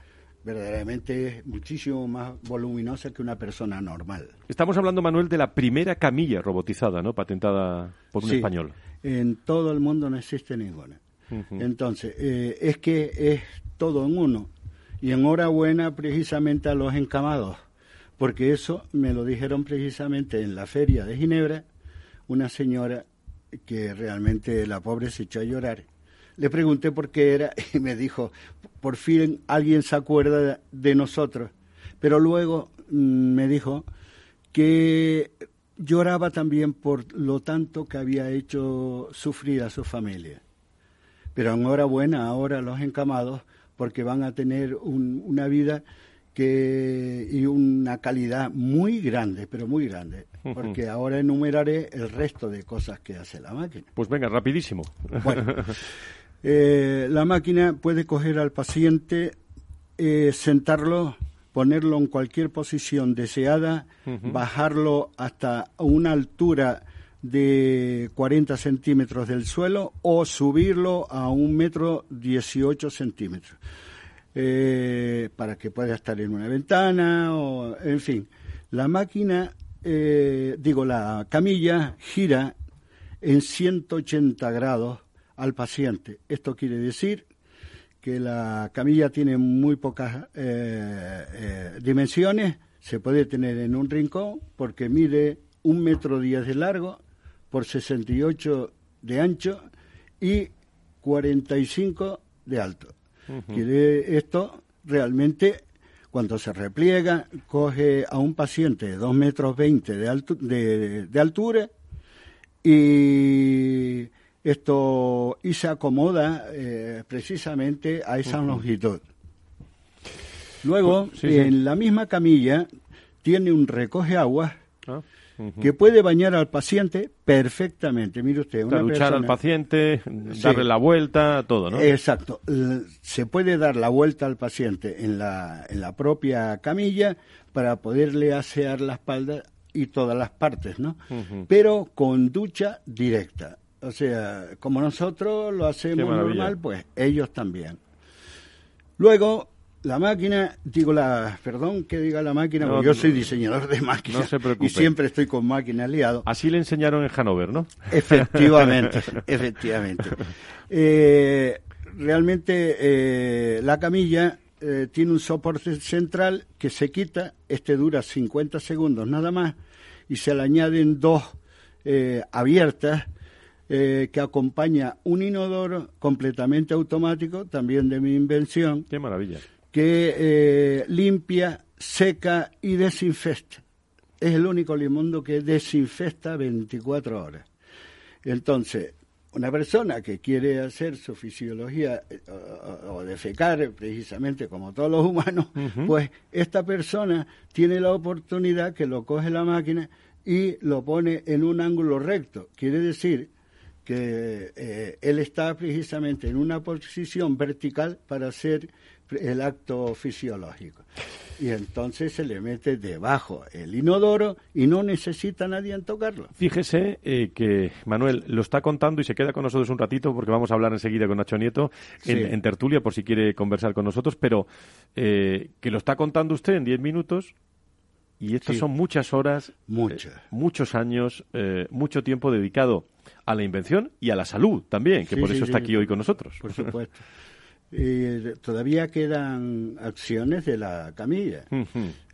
verdaderamente es muchísimo más voluminosa que una persona normal. Estamos hablando, Manuel, de la primera camilla robotizada, ¿no? Patentada por un Sí, español. En todo el mundo no existe ninguna. Entonces, eh, es que es todo en uno. Y enhorabuena precisamente a los encamados, porque eso me lo dijeron precisamente en la feria de Ginebra, una señora que realmente la pobre se echó a llorar. Le pregunté por qué era [LAUGHS] y me dijo, por fin alguien se acuerda de, nosotros. Pero luego mm, me dijo que lloraba también por lo tanto que había hecho sufrir a su familia. Pero enhorabuena ahora los encamados porque van a tener un- una vida que y una calidad muy grande, pero muy grande, porque ahora enumeraré el resto de cosas que hace la máquina. Pues venga, rapidísimo. Bueno, [LAUGHS] eh, la máquina puede coger al paciente, eh, sentarlo, ponerlo en cualquier posición deseada, bajarlo hasta una altura de 40 centímetros del suelo o subirlo a un metro 18 centímetros. Eh, para que pueda estar en una ventana o en fin. La máquina eh, digo la camilla gira en 180 grados al paciente. Esto quiere decir que la camilla tiene muy pocas eh, eh, dimensiones. Se puede tener en un rincón porque mide un metro diez de largo por 68 de ancho y 45 de alto Quiere esto realmente cuando se repliega coge a un paciente de 2 metros 20 de, altu- de, de altura y esto y se acomoda eh, precisamente a esa longitud. Luego, Pues, sí. en la misma camilla tiene un recoge aguas Ah, que puede bañar al paciente perfectamente. Mire usted, una luchar al paciente, Sí. darle la vuelta, todo, ¿no? Exacto. Se puede dar la vuelta al paciente en la, en la propia camilla para poderle asear la espalda y todas las partes, ¿no? Pero con ducha directa. O sea, como nosotros lo hacemos normal, pues ellos también. Luego, la máquina, digo la, perdón que diga la máquina, No, porque yo soy diseñador de máquinas no se preocupe. y siempre estoy con máquinas liado. Así le enseñaron en Hanover, ¿no? Efectivamente, [LAUGHS] efectivamente. Eh, realmente eh, la camilla eh, tiene un soporte central que se quita, este dura 50 segundos nada más, y se le añaden dos eh, abiertas eh, que acompaña un inodoro completamente automático, también de mi invención, Qué maravilla. Que eh, limpia, seca y desinfecta. Es el único limundo que desinfecta 24 horas. Entonces, una persona que quiere hacer su fisiología eh, o, o defecar, precisamente como todos los humanos, pues esta persona tiene la oportunidad que lo coge la máquina y lo pone en un ángulo recto. Quiere decir que eh, él está precisamente en una posición vertical para hacer el acto fisiológico. Y entonces se le mete debajo el inodoro y no necesita nadie en tocarlo. Fíjese eh, que Manuel lo está contando y se queda con nosotros un ratito porque vamos a hablar enseguida con Nacho Nieto en, Sí. en tertulia por si quiere conversar con nosotros, pero eh, que lo está contando usted en 10 minutos y estas Sí. son muchas horas, Muchas. eh, muchos años, eh, mucho tiempo dedicado a la invención y a la salud también, que Sí, por eso está aquí hoy con nosotros. Por supuesto. [LAUGHS] Eh, todavía quedan acciones de la camilla.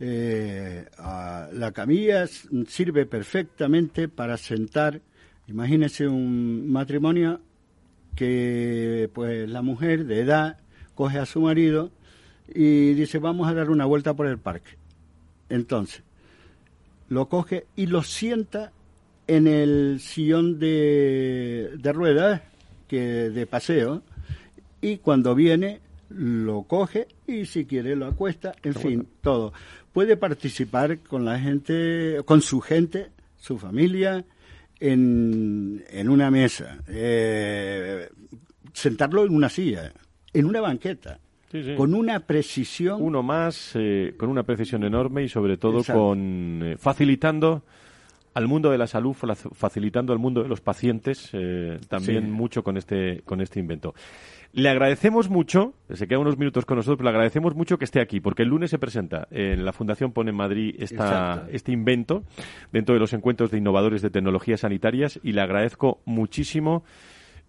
Eh, la camilla sirve perfectamente para sentar, imagínese un matrimonio que pues la mujer de edad coge a su marido y dice vamos a dar una vuelta por el parque. Entonces, lo coge y lo sienta en el sillón de, de ruedas que de paseo y cuando viene lo coge y si quiere lo acuesta, en fin, todo. Puede participar con la gente, con su gente, su familia, en, en una mesa, eh, sentarlo en una silla, en una banqueta. Con una precisión. Uno más, eh, con una precisión enorme y sobre todo con eh, facilitando al mundo de la salud, facilitando al mundo de los pacientes también mucho con este, con este invento. Le agradecemos mucho, se queda unos minutos con nosotros, pero le agradecemos mucho que esté aquí, porque el lunes se presenta. En la Fundación Pone en Madrid esta, este invento dentro de los encuentros de innovadores de tecnologías sanitarias y le agradezco muchísimo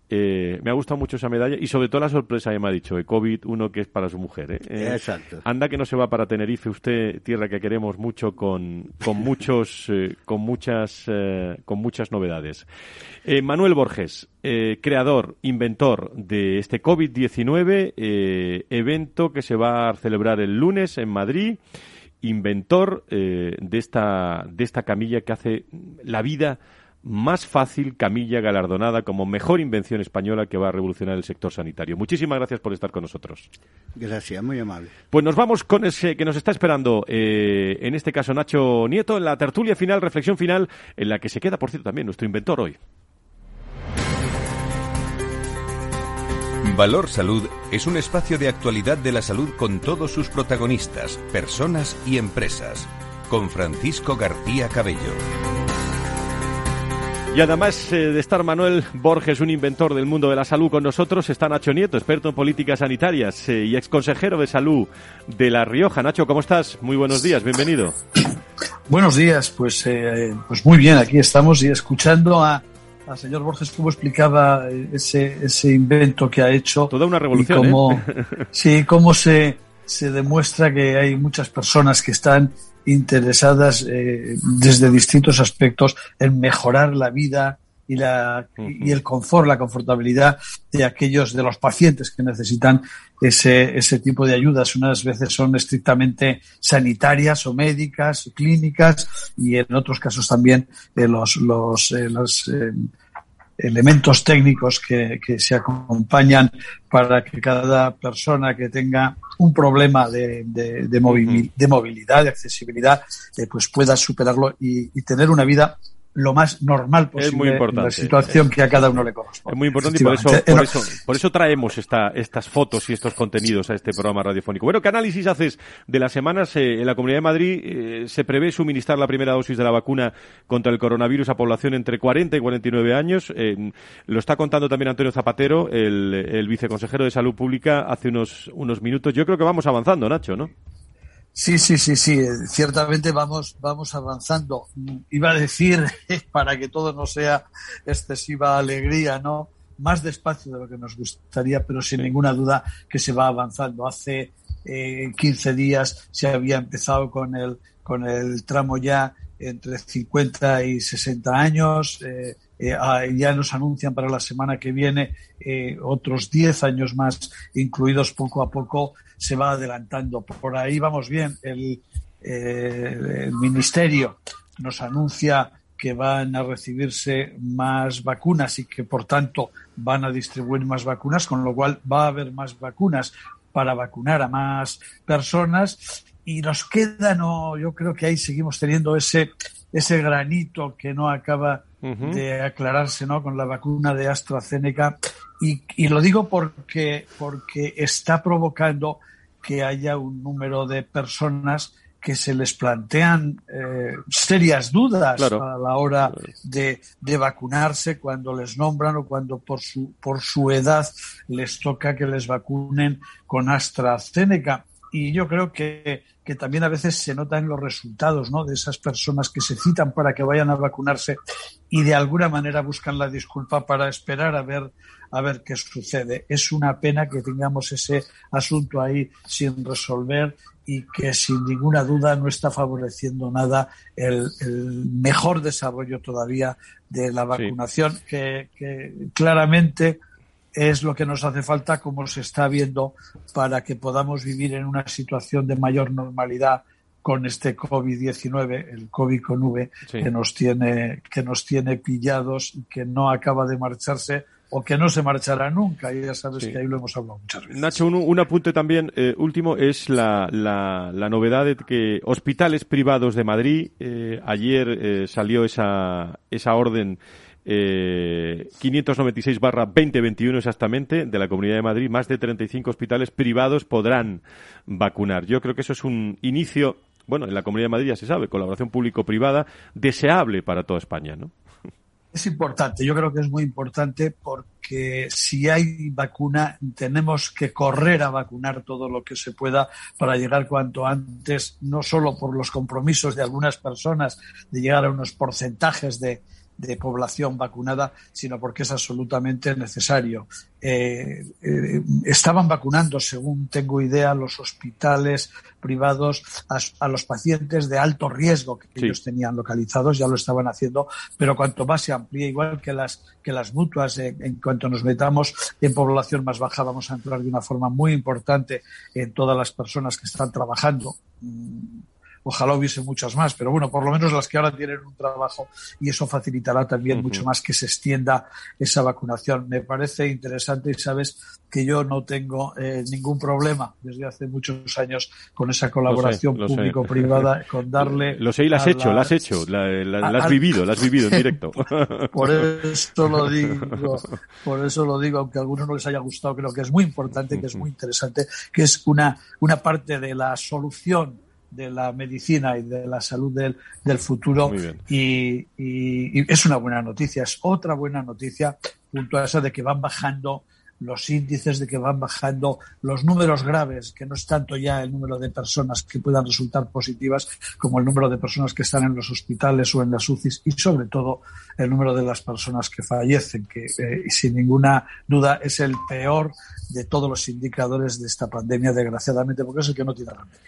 eh, me ha gustado mucho esa medalla y sobre todo la sorpresa que me ha dicho, el COVID, uno que es para su mujer. ¿eh? Eh, Exacto. Anda que no se va para Tenerife, usted, tierra que queremos mucho, con, con [LAUGHS] muchos, con muchas, con muchas novedades. Manuel Borges, creador, inventor de este COVID-19, evento que se va a celebrar el lunes en Madrid inventor de esta de esta camilla que hace la vida más fácil camilla galardonada como mejor invención española que va a revolucionar el sector sanitario. Muchísimas gracias por estar con nosotros. Gracias, muy amable. Pues nos vamos con ese que nos está esperando, eh, en este caso Nacho Nieto, en la tertulia final, reflexión final, en la que se queda, por cierto, también nuestro inventor hoy. Valor Salud es un espacio de actualidad de la salud con todos sus protagonistas, personas y empresas. Con Francisco García Cabello. Y además eh, de estar Manuel Borges, un inventor del mundo de la salud con nosotros, está Nacho Nieto, experto en políticas sanitarias eh, y ex consejero de salud de La Rioja. Nacho, ¿cómo estás? Muy buenos días, bienvenido. Buenos días, pues, eh, pues muy bien, aquí estamos y escuchando a, al señor Borges cómo explicaba ese, ese invento que ha hecho. Toda una revolución. Y cómo, [LAUGHS] sí, cómo se, se demuestra que hay muchas personas que están interesadas eh, desde distintos aspectos en mejorar la vida y, la, y el confort, la confortabilidad de aquellos de los pacientes que necesitan ese, ese tipo de ayudas. Unas veces son estrictamente sanitarias o médicas, clínicas y en otros casos también eh, los, los, eh, los elementos técnicos que, que, se acompañan para que cada persona que tenga un problema de, de, de, movilidad, de accesibilidad, eh, pues pueda superarlo y, y tener una vida lo más normal posible en la situación que a cada uno le corresponde. Es muy importante y por eso, por eso, por eso traemos esta, estas fotos y estos contenidos a este programa radiofónico. Bueno, ¿qué análisis haces de las semanas? Eh, en la Comunidad de Madrid eh, se prevé suministrar la primera dosis de la vacuna contra el coronavirus a población entre 40 y 49 años. Eh, lo está contando también Antonio Zapatero, el, el viceconsejero de Salud Pública, hace unos, unos minutos. Yo creo que vamos avanzando, Nacho, ¿no? Sí, sí, sí, sí. Ciertamente vamos, vamos avanzando. Iba a decir, [LAUGHS] para que todo no sea excesiva alegría, ¿no? Más despacio de lo que nos gustaría, pero sin ninguna duda que se va avanzando. Hace eh, 15 días se había empezado con el, con el tramo ya entre 50 y 60 años. Eh, eh, ah, ya nos anuncian para la semana que viene eh, otros 10 años más incluidos poco a poco se va adelantando. Por ahí vamos bien. El, eh, el Ministerio nos anuncia que van a recibirse más vacunas y que por tanto van a distribuir más vacunas, con lo cual va a haber más vacunas para vacunar a más personas y nos queda, no, yo creo que ahí seguimos teniendo ese, ese granito que no acaba de aclararse ¿no? con la vacuna de AstraZeneca. Y, y, lo digo porque, porque está provocando que haya un número de personas que se les plantean eh, serias dudas a la hora de, de, vacunarse cuando les nombran o cuando por su, por su edad les toca que les vacunen con AstraZeneca. Y yo creo que, que, también a veces se notan los resultados ¿no? de esas personas que se citan para que vayan a vacunarse y de alguna manera buscan la disculpa para esperar a ver a ver qué sucede. Es una pena que tengamos ese asunto ahí sin resolver y que sin ninguna duda no está favoreciendo nada el, el mejor desarrollo todavía de la vacunación, que, que claramente es lo que nos hace falta, como se está viendo, para que podamos vivir en una situación de mayor normalidad con este COVID-19, el COVID con V, que nos tiene que nos tiene pillados y que no acaba de marcharse o que no se marchará nunca. Y ya sabes que ahí lo hemos hablado muchas veces. Nacho, un, apunte también eh, último es la, la, novedad de que hospitales privados de Madrid, eh, ayer eh, salió esa, esa orden eh, 596 barra 2021 exactamente de la Comunidad de Madrid, más de 35 hospitales privados podrán vacunar. Yo creo que eso es un inicio, bueno, en la Comunidad de Madrid ya se sabe, colaboración público-privada deseable para toda España, ¿no? Es importante, yo creo que es muy importante porque si hay vacuna tenemos que correr a vacunar todo lo que se pueda para llegar cuanto antes, no solo por los compromisos de algunas personas de llegar a unos porcentajes de, de población vacunada, sino porque es absolutamente necesario. Eh, eh, estaban vacunando, según tengo idea, los hospitales privados a, los pacientes de alto riesgo que ellos tenían localizados, ya lo estaban haciendo, pero cuanto más se amplíe, igual que las, que las mutuas, eh, en cuanto nos metamos en población más baja, vamos a entrar de una forma muy importante en todas las personas que están trabajando Ojalá hubiese muchas más, pero bueno, por lo menos las que ahora tienen un trabajo y eso facilitará también mucho más que se extienda esa vacunación. Me parece interesante y sabes que yo no tengo eh, ningún problema desde hace muchos años con esa colaboración público-privada, [LAUGHS] con darle. Lo sé y la has hecho, la has hecho, la, has vivido, la has vivido en directo. [LAUGHS] por eso lo digo, por eso lo digo, aunque a algunos no les haya gustado, creo que es muy importante, que es muy interesante, que es una, una parte de la solución de la medicina y de la salud del, del futuro y, y, es una buena noticia, es otra buena noticia junto a esa de que van bajando los índices, de que van bajando los números graves, que no es tanto ya el número de personas que puedan resultar positivas como el número de personas que están en los hospitales o en las UCIs y sobre todo el número de las personas que fallecen, que eh, sin ninguna duda es el peor de todos los indicadores de esta pandemia, desgraciadamente, porque es el que no tiene remedio.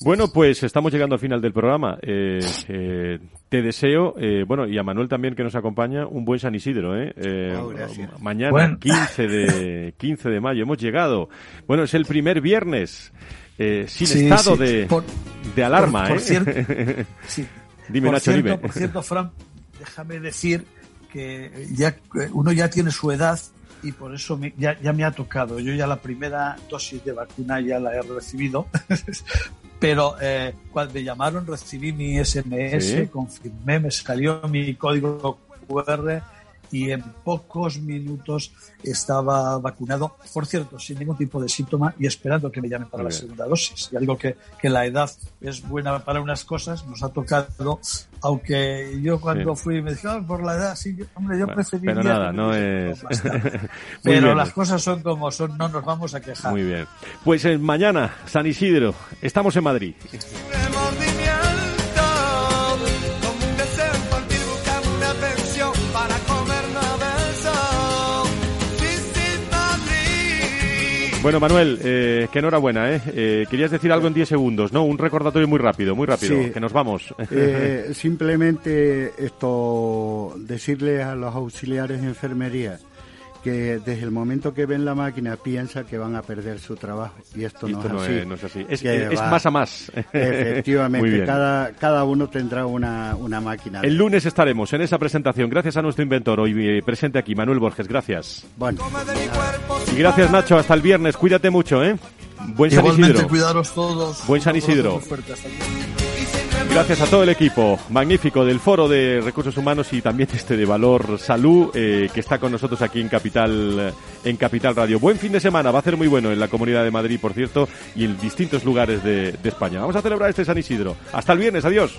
Bueno, pues estamos llegando al final del programa. Eh, eh, te deseo, eh, bueno, y a Manuel también que nos acompaña, un buen San Isidro. ¿eh? Oh, mañana, 15, de, [LAUGHS] 15 de mayo, hemos llegado. Bueno, es el primer viernes sin estado De, de alarma. Por, cierto, [LAUGHS] dime, Nacho, dime. Por cierto, Fran, déjame decir que ya uno ya tiene su edad y por eso ya, ya, me ha tocado. Yo ya la primera dosis de vacuna ya la he recibido, [LAUGHS] pero eh, cuando me llamaron recibí mi SMS, confirmé, me salió mi código QR y en pocos minutos estaba vacunado, por cierto, sin ningún tipo de síntoma y esperando que me llamen para la segunda dosis. Ya digo que, que, la edad es buena para unas cosas, nos ha tocado, aunque yo cuando fui me dijeron, ah, por la edad, sí, hombre, yo preferiría... Pero nada, no es... [LAUGHS] pero las cosas son como son, no nos vamos a quejar. Muy bien. Pues eh, mañana, San Isidro, estamos en Madrid. Bueno, Manuel, eh, que enhorabuena, ¿eh? ¿eh? Querías decir algo en 10 segundos, ¿no? Un recordatorio muy rápido, muy rápido, que nos vamos. Eh, simplemente esto, decirle a los auxiliares de enfermería que desde el momento que ven la máquina piensa que van a perder su trabajo y esto, no, es así. Es, más a más. Efectivamente, [LAUGHS] cada, cada uno tendrá una, una máquina. El lunes estaremos en esa presentación. Gracias a nuestro inventor hoy eh, presente aquí, Manuel Borges. Gracias. Bueno. Y gracias Nacho, hasta el viernes. Cuídate mucho, ¿eh? Buen San Isidro. cuidaros todos. Buen San Isidro. Gracias a todo el equipo magnífico del Foro de Recursos Humanos y también este de Valor Salud eh, que está con nosotros aquí en Capital en Capital Radio. Buen fin de semana, va a ser muy bueno en la Comunidad de Madrid, por cierto, y en distintos lugares de, España. Vamos a celebrar este San Isidro. Hasta el viernes, adiós.